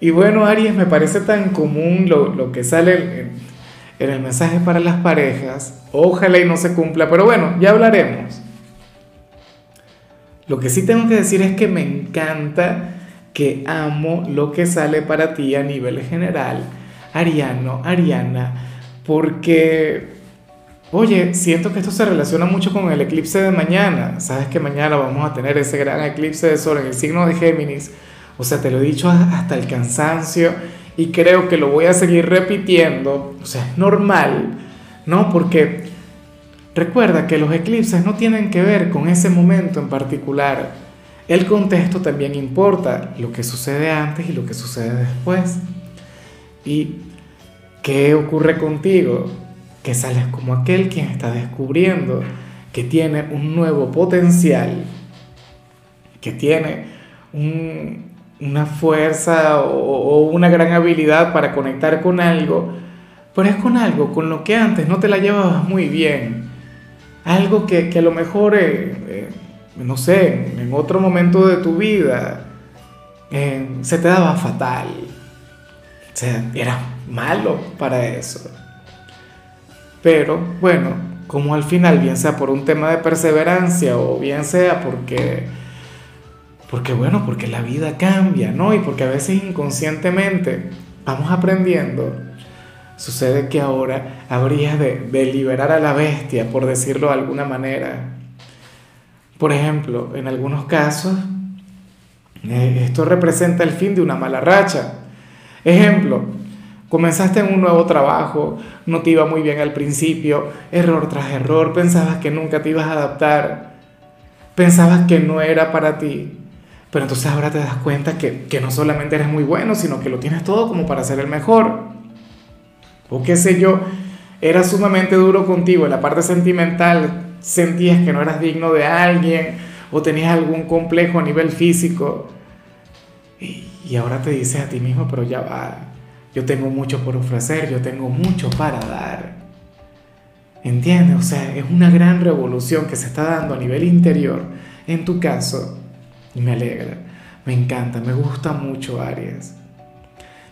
Y bueno, Aries, me parece tan común lo, que sale en, en, el mensaje para las parejas. Ojalá y no se cumpla, pero bueno, ya hablaremos. Lo que sí tengo que decir es que me encanta, que amo lo que sale para ti a nivel general, Ariano, Ariana, porque, oye, siento que esto se relaciona mucho con el eclipse de mañana. Sabes que mañana vamos a tener ese gran eclipse de sol en el signo de Géminis o sea, te lo he dicho hasta el cansancio y creo que lo voy a seguir repitiendo. O sea, es normal, ¿no? Porque recuerda que los eclipses no tienen que ver con ese momento en particular. El contexto también importa, lo que sucede antes y lo que sucede después. ¿Y qué ocurre contigo? Que sales como aquel quien está descubriendo que tiene un nuevo potencial, que tiene un, una fuerza o, una gran habilidad para conectar con algo, pero es con algo con lo que antes no te la llevabas muy bien. Algo que, a lo mejor, eh, eh, no sé, en otro momento de tu vida eh, se te daba fatal. O sea, era malo para eso. Pero bueno, como al final, bien sea por un tema de perseverancia o bien sea porque porque bueno, porque la vida cambia, ¿no? Y porque a veces inconscientemente vamos aprendiendo. Sucede que ahora habría de, liberar a la bestia, por decirlo de alguna manera. Por ejemplo, en algunos casos, eh, esto representa el fin de una mala racha. Ejemplo, comenzaste en un nuevo trabajo, no te iba muy bien al principio, error tras error, pensabas que nunca te ibas a adaptar, pensabas que no era para ti, pero entonces ahora te das cuenta que, no solamente eres muy bueno, sino que lo tienes todo como para ser el mejor. O qué sé yo, era sumamente duro contigo en la parte sentimental, sentías que no eras digno de alguien o tenías algún complejo a nivel físico. Y, y ahora te dices a ti mismo, pero ya va, yo tengo mucho por ofrecer, yo tengo mucho para dar. ¿Entiendes? O sea, es una gran revolución que se está dando a nivel interior. En tu caso, me alegra, me encanta, me gusta mucho Aries.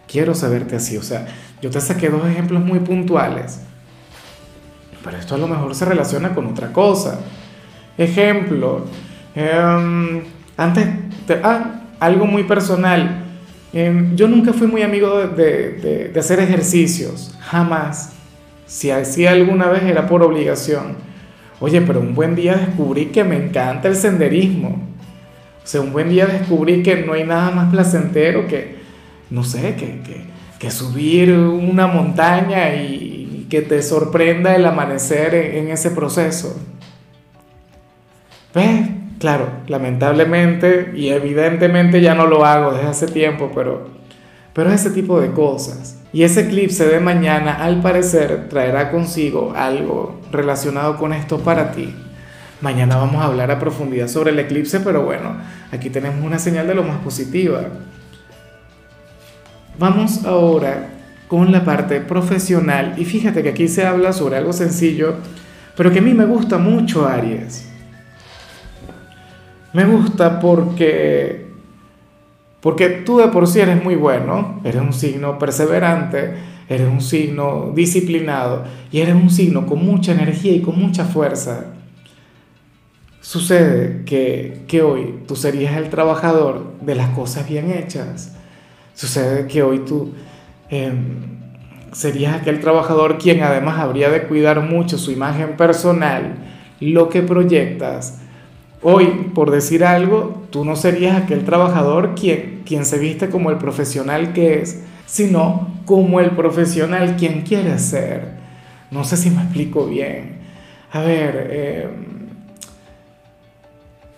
Quiero saberte así, o sea, yo te saqué dos ejemplos muy puntuales, pero esto a lo mejor se relaciona con otra cosa. Ejemplo, em, antes, ah, algo muy personal. Em, yo nunca fui muy amigo de, de hacer ejercicios, jamás. Si hacía alguna vez era por obligación. Oye, pero un buen día descubrí que me encanta el senderismo. O sea, un buen día descubrí que no hay nada más placentero que, no sé, que, que, subir una montaña y que te sorprenda el amanecer en, ese proceso. ¿Ves? Claro, lamentablemente y evidentemente ya no lo hago desde hace tiempo, pero, pero ese tipo de cosas. Y ese eclipse de mañana, al parecer, traerá consigo algo relacionado con esto para ti. Mañana vamos a hablar a profundidad sobre el eclipse, pero bueno, aquí tenemos una señal de lo más positiva. Vamos ahora con la parte profesional y fíjate que aquí se habla sobre algo sencillo, pero que a mí me gusta mucho, Aries. Me gusta porque porque tú de por sí eres muy bueno, eres un signo perseverante, eres un signo disciplinado y eres un signo con mucha energía y con mucha fuerza. Sucede que, hoy tú serías el trabajador de las cosas bien hechas. Sucede que hoy tú em, serías aquel trabajador quien además habría de cuidar mucho su imagen personal, lo que proyectas. Hoy, por decir algo, tú no serías aquel trabajador quien, quien se viste como el profesional que es, sino como el profesional quien quiere ser. No sé si me explico bien. A ver, eh,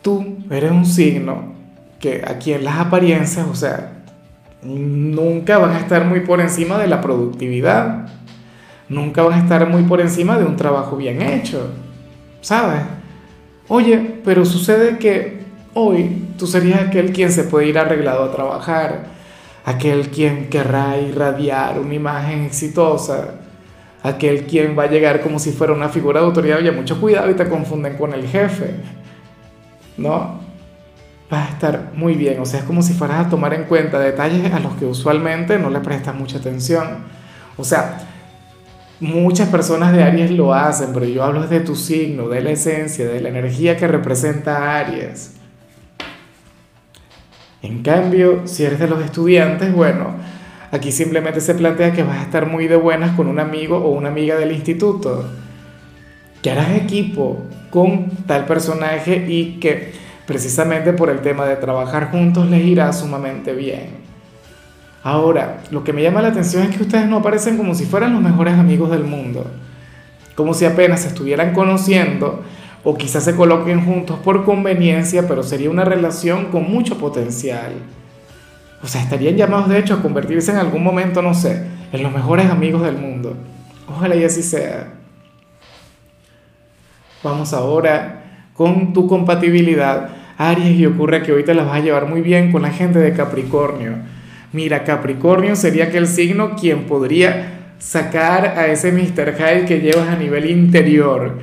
tú eres un signo que aquí en las apariencias, o sea, nunca van a estar muy por encima de la productividad, nunca van a estar muy por encima de un trabajo bien hecho, ¿sabes? Oye, pero sucede que hoy tú serías aquel quien se puede ir arreglado a trabajar, aquel quien querrá irradiar una imagen exitosa, aquel quien va a llegar como si fuera una figura de autoridad, oye, mucho cuidado y te confunden con el jefe, ¿no? Vas a estar muy bien, o sea, es como si fueras a tomar en cuenta detalles a los que usualmente no le prestas mucha atención. O sea, muchas personas de Aries lo hacen, pero yo hablo de tu signo, de la esencia, de la energía que representa Aries. En cambio, si eres de los estudiantes, bueno, aquí simplemente se plantea que vas a estar muy de buenas con un amigo o una amiga del instituto, que harás equipo con tal personaje y que precisamente por el tema de trabajar juntos les irá sumamente bien. Ahora, lo que me llama la atención es que ustedes no aparecen como si fueran los mejores amigos del mundo, como si apenas se estuvieran conociendo o quizás se coloquen juntos por conveniencia, pero sería una relación con mucho potencial. O sea, estarían llamados de hecho a convertirse en algún momento, no sé, en los mejores amigos del mundo. Ojalá y así sea. Vamos ahora con tu compatibilidad. Aries, y ocurre que hoy te las vas a llevar muy bien con la gente de Capricornio. Mira, Capricornio sería aquel signo quien podría sacar a ese Mr. Hyde que llevas a nivel interior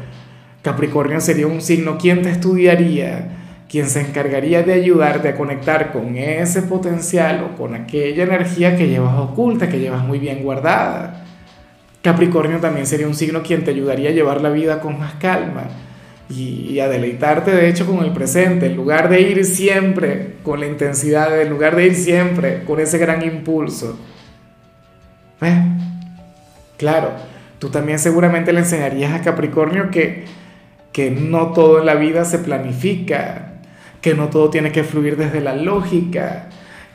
Capricornio sería un signo quien te estudiaría, quien se encargaría de ayudarte a conectar con ese potencial o con aquella energía que llevas oculta, que llevas muy bien guardada. Capricornio también sería un signo quien te ayudaría a llevar la vida con más calma y, a deleitarte de hecho con el presente, en lugar de ir siempre con la intensidad, en lugar de ir siempre con ese gran impulso. ¿Ves? Claro, tú también seguramente le enseñarías a Capricornio que que no todo en la vida se planifica, que no todo tiene que fluir desde la lógica,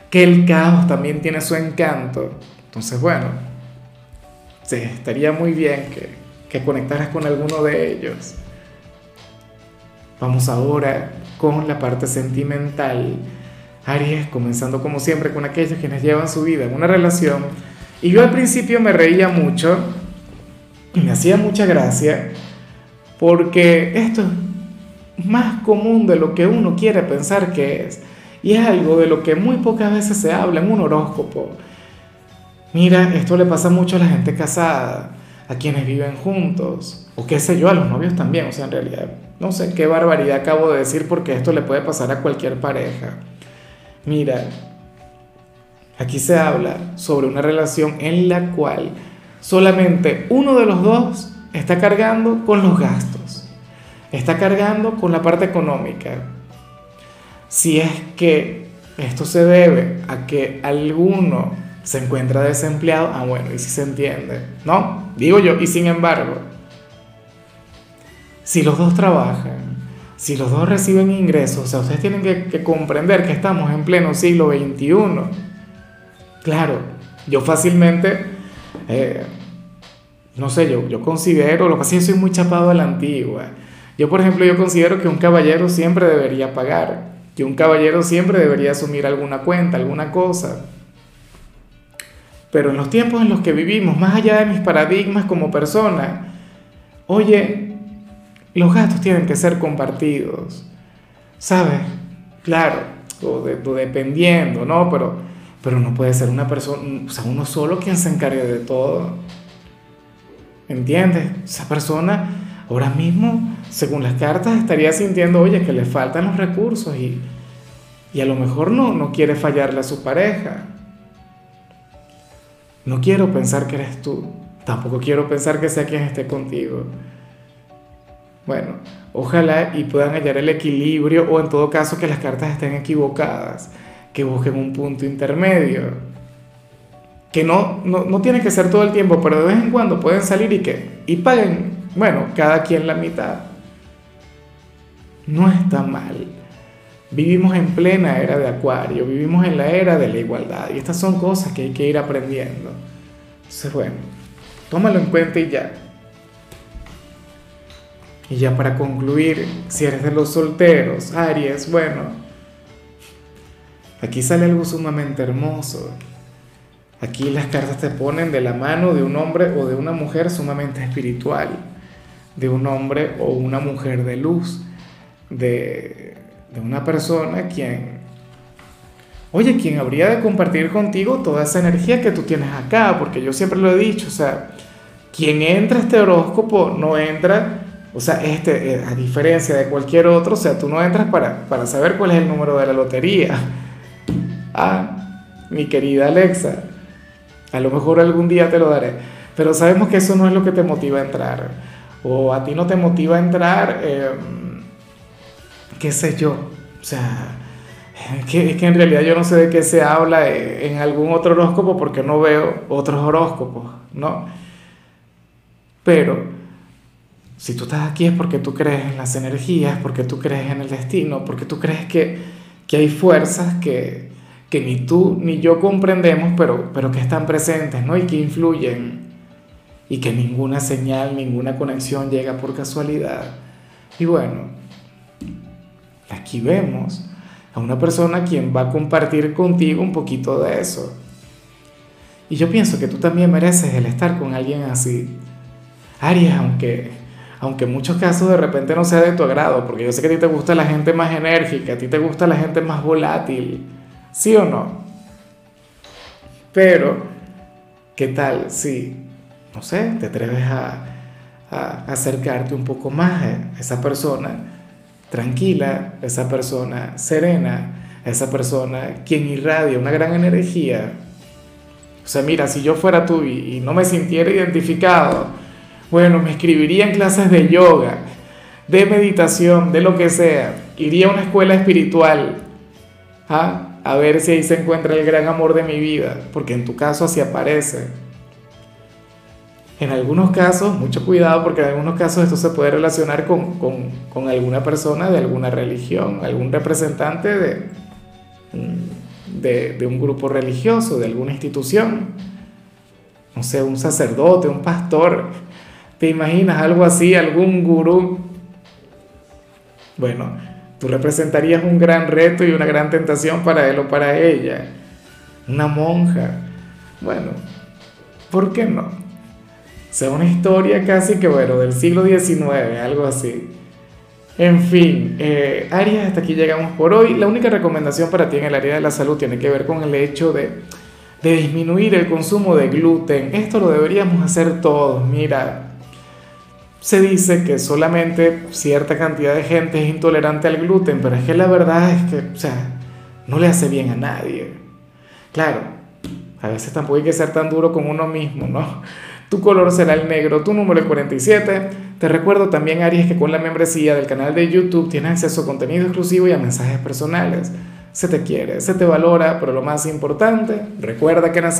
que el caos también tiene su encanto. Entonces, bueno, sí, estaría muy bien que, que conectaras con alguno de ellos. Vamos ahora con la parte sentimental. Aries, comenzando como siempre con aquellos quienes llevan su vida en una relación. Y yo al principio me reía mucho y me hacía mucha gracia porque esto es más común de lo que uno quiere pensar que es, y es algo de lo que muy pocas veces se habla en un horóscopo. Mira, esto le pasa mucho a la gente casada, a quienes viven juntos, o qué sé yo, a los novios también, o sea, en realidad, no sé qué barbaridad acabo de decir porque esto le puede pasar a cualquier pareja. Mira, aquí se habla sobre una relación en la cual solamente uno de los dos está cargando con los gastos, está cargando con la parte económica. Si es que esto se debe a que alguno se encuentra desempleado, ah bueno, y si se entiende, ¿no? Digo yo, y sin embargo, si los dos trabajan, si los dos reciben ingresos, o sea, ustedes tienen que, comprender que estamos en pleno siglo XXI. Claro, yo fácilmente... Eh, no sé, yo, yo considero, lo que pasa es que soy muy chapado a la antigua. Yo, por ejemplo, yo considero que un caballero siempre debería pagar, que un caballero siempre debería asumir alguna cuenta, alguna cosa. Pero en los tiempos en los que vivimos, más allá de mis paradigmas como persona, oye, los gastos tienen que ser compartidos, ¿sabes? Claro, o, dependiendo, ¿no? Pero, pero no puede ser una persona, o sea, uno solo quien se encargue de todo. ¿Entiendes? Esa persona ahora mismo, según las cartas, estaría sintiendo, oye, que le faltan los recursos y, y a lo mejor no, no quiere fallarle a su pareja. No quiero pensar que eres tú, tampoco quiero pensar que sea quien esté contigo. Bueno, ojalá y puedan hallar el equilibrio o en todo caso que las cartas estén equivocadas, que busquen un punto intermedio que no, no, tiene que ser todo el tiempo, pero de vez en cuando pueden salir y que, y paguen, bueno, cada quien la mitad. No está mal. Vivimos en plena era de Acuario, vivimos en la era de la igualdad y estas son cosas que hay que ir aprendiendo. Entonces, bueno, tómalo en cuenta y ya. Y ya para concluir, si eres de los solteros, Aries, bueno, aquí sale algo sumamente hermoso Aquí las cartas te ponen de la mano de un hombre o de una mujer sumamente espiritual, de un hombre o una mujer de luz, de, de una persona quien, oye, quien habría de compartir contigo toda esa energía que tú tienes acá, porque yo siempre lo he dicho, o sea, quien entra a este horóscopo no entra, o sea, este, eh, a diferencia de cualquier otro, o sea, tú no entras para, para saber cuál es el número de la lotería. Ah, mi querida Alexa, a lo mejor algún día te lo daré. Pero sabemos que eso no es lo que te motiva a entrar. O a ti no te motiva a entrar, em, qué sé yo. O sea, que, que en realidad yo no sé de qué se habla en algún otro horóscopo porque no veo otros horóscopos, ¿no? Pero si tú estás aquí es porque tú crees en las energías, porque tú crees en el destino, porque tú crees que, que hay fuerzas que, que ni tú ni yo comprendemos, pero, pero que están presentes, ¿no? Y que influyen. Y que ninguna señal, ninguna conexión llega por casualidad. Y bueno, aquí vemos a una persona quien va a compartir contigo un poquito de eso. Y yo pienso que tú también mereces el estar con alguien así. Aries, aunque, aunque en muchos casos de repente no sea de tu agrado, porque yo sé que a ti te gusta la gente más enérgica, a ti te gusta la gente más volátil, ¿Sí o no? Pero, ¿qué tal si, no sé, te atreves a, acercarte un poco más a esa persona tranquila, esa persona serena, esa persona quien irradia una gran energía? O sea, mira, si yo fuera tú y, y no me sintiera identificado, bueno, me escribiría en clases de yoga, de meditación, de lo que sea, iría a una escuela espiritual, ¿ah? a ver si ahí se encuentra el gran amor de mi vida, porque en tu caso así aparece. En algunos casos, mucho cuidado, porque en algunos casos esto se puede relacionar con, con, con alguna persona de alguna religión, algún representante de, de, de un grupo religioso, de alguna institución. No sé, un sacerdote, un pastor. ¿Te imaginas algo así, algún gurú? Bueno, Tú representarías un gran reto y una gran tentación para él o para ella. Una monja. Bueno, ¿por qué no? Sea, una historia casi que, bueno, del siglo XIX, algo así. En fin, eh, Aries, hasta aquí llegamos por hoy. La única recomendación para ti en el área de la salud tiene que ver con el hecho de, de disminuir el consumo de gluten. Esto lo deberíamos hacer todos. Mira, se dice que solamente cierta cantidad de gente es intolerante al gluten, pero es que la verdad es que, o sea, no le hace bien a nadie. Claro, a veces tampoco hay que ser tan duro con uno mismo, ¿no? Tu color será el negro, tu número el 47. Te recuerdo también, Aries, que con la membresía del canal de YouTube tienes acceso a contenido exclusivo y a mensajes personales. Se te quiere, se te valora, pero lo más importante, recuerda que nací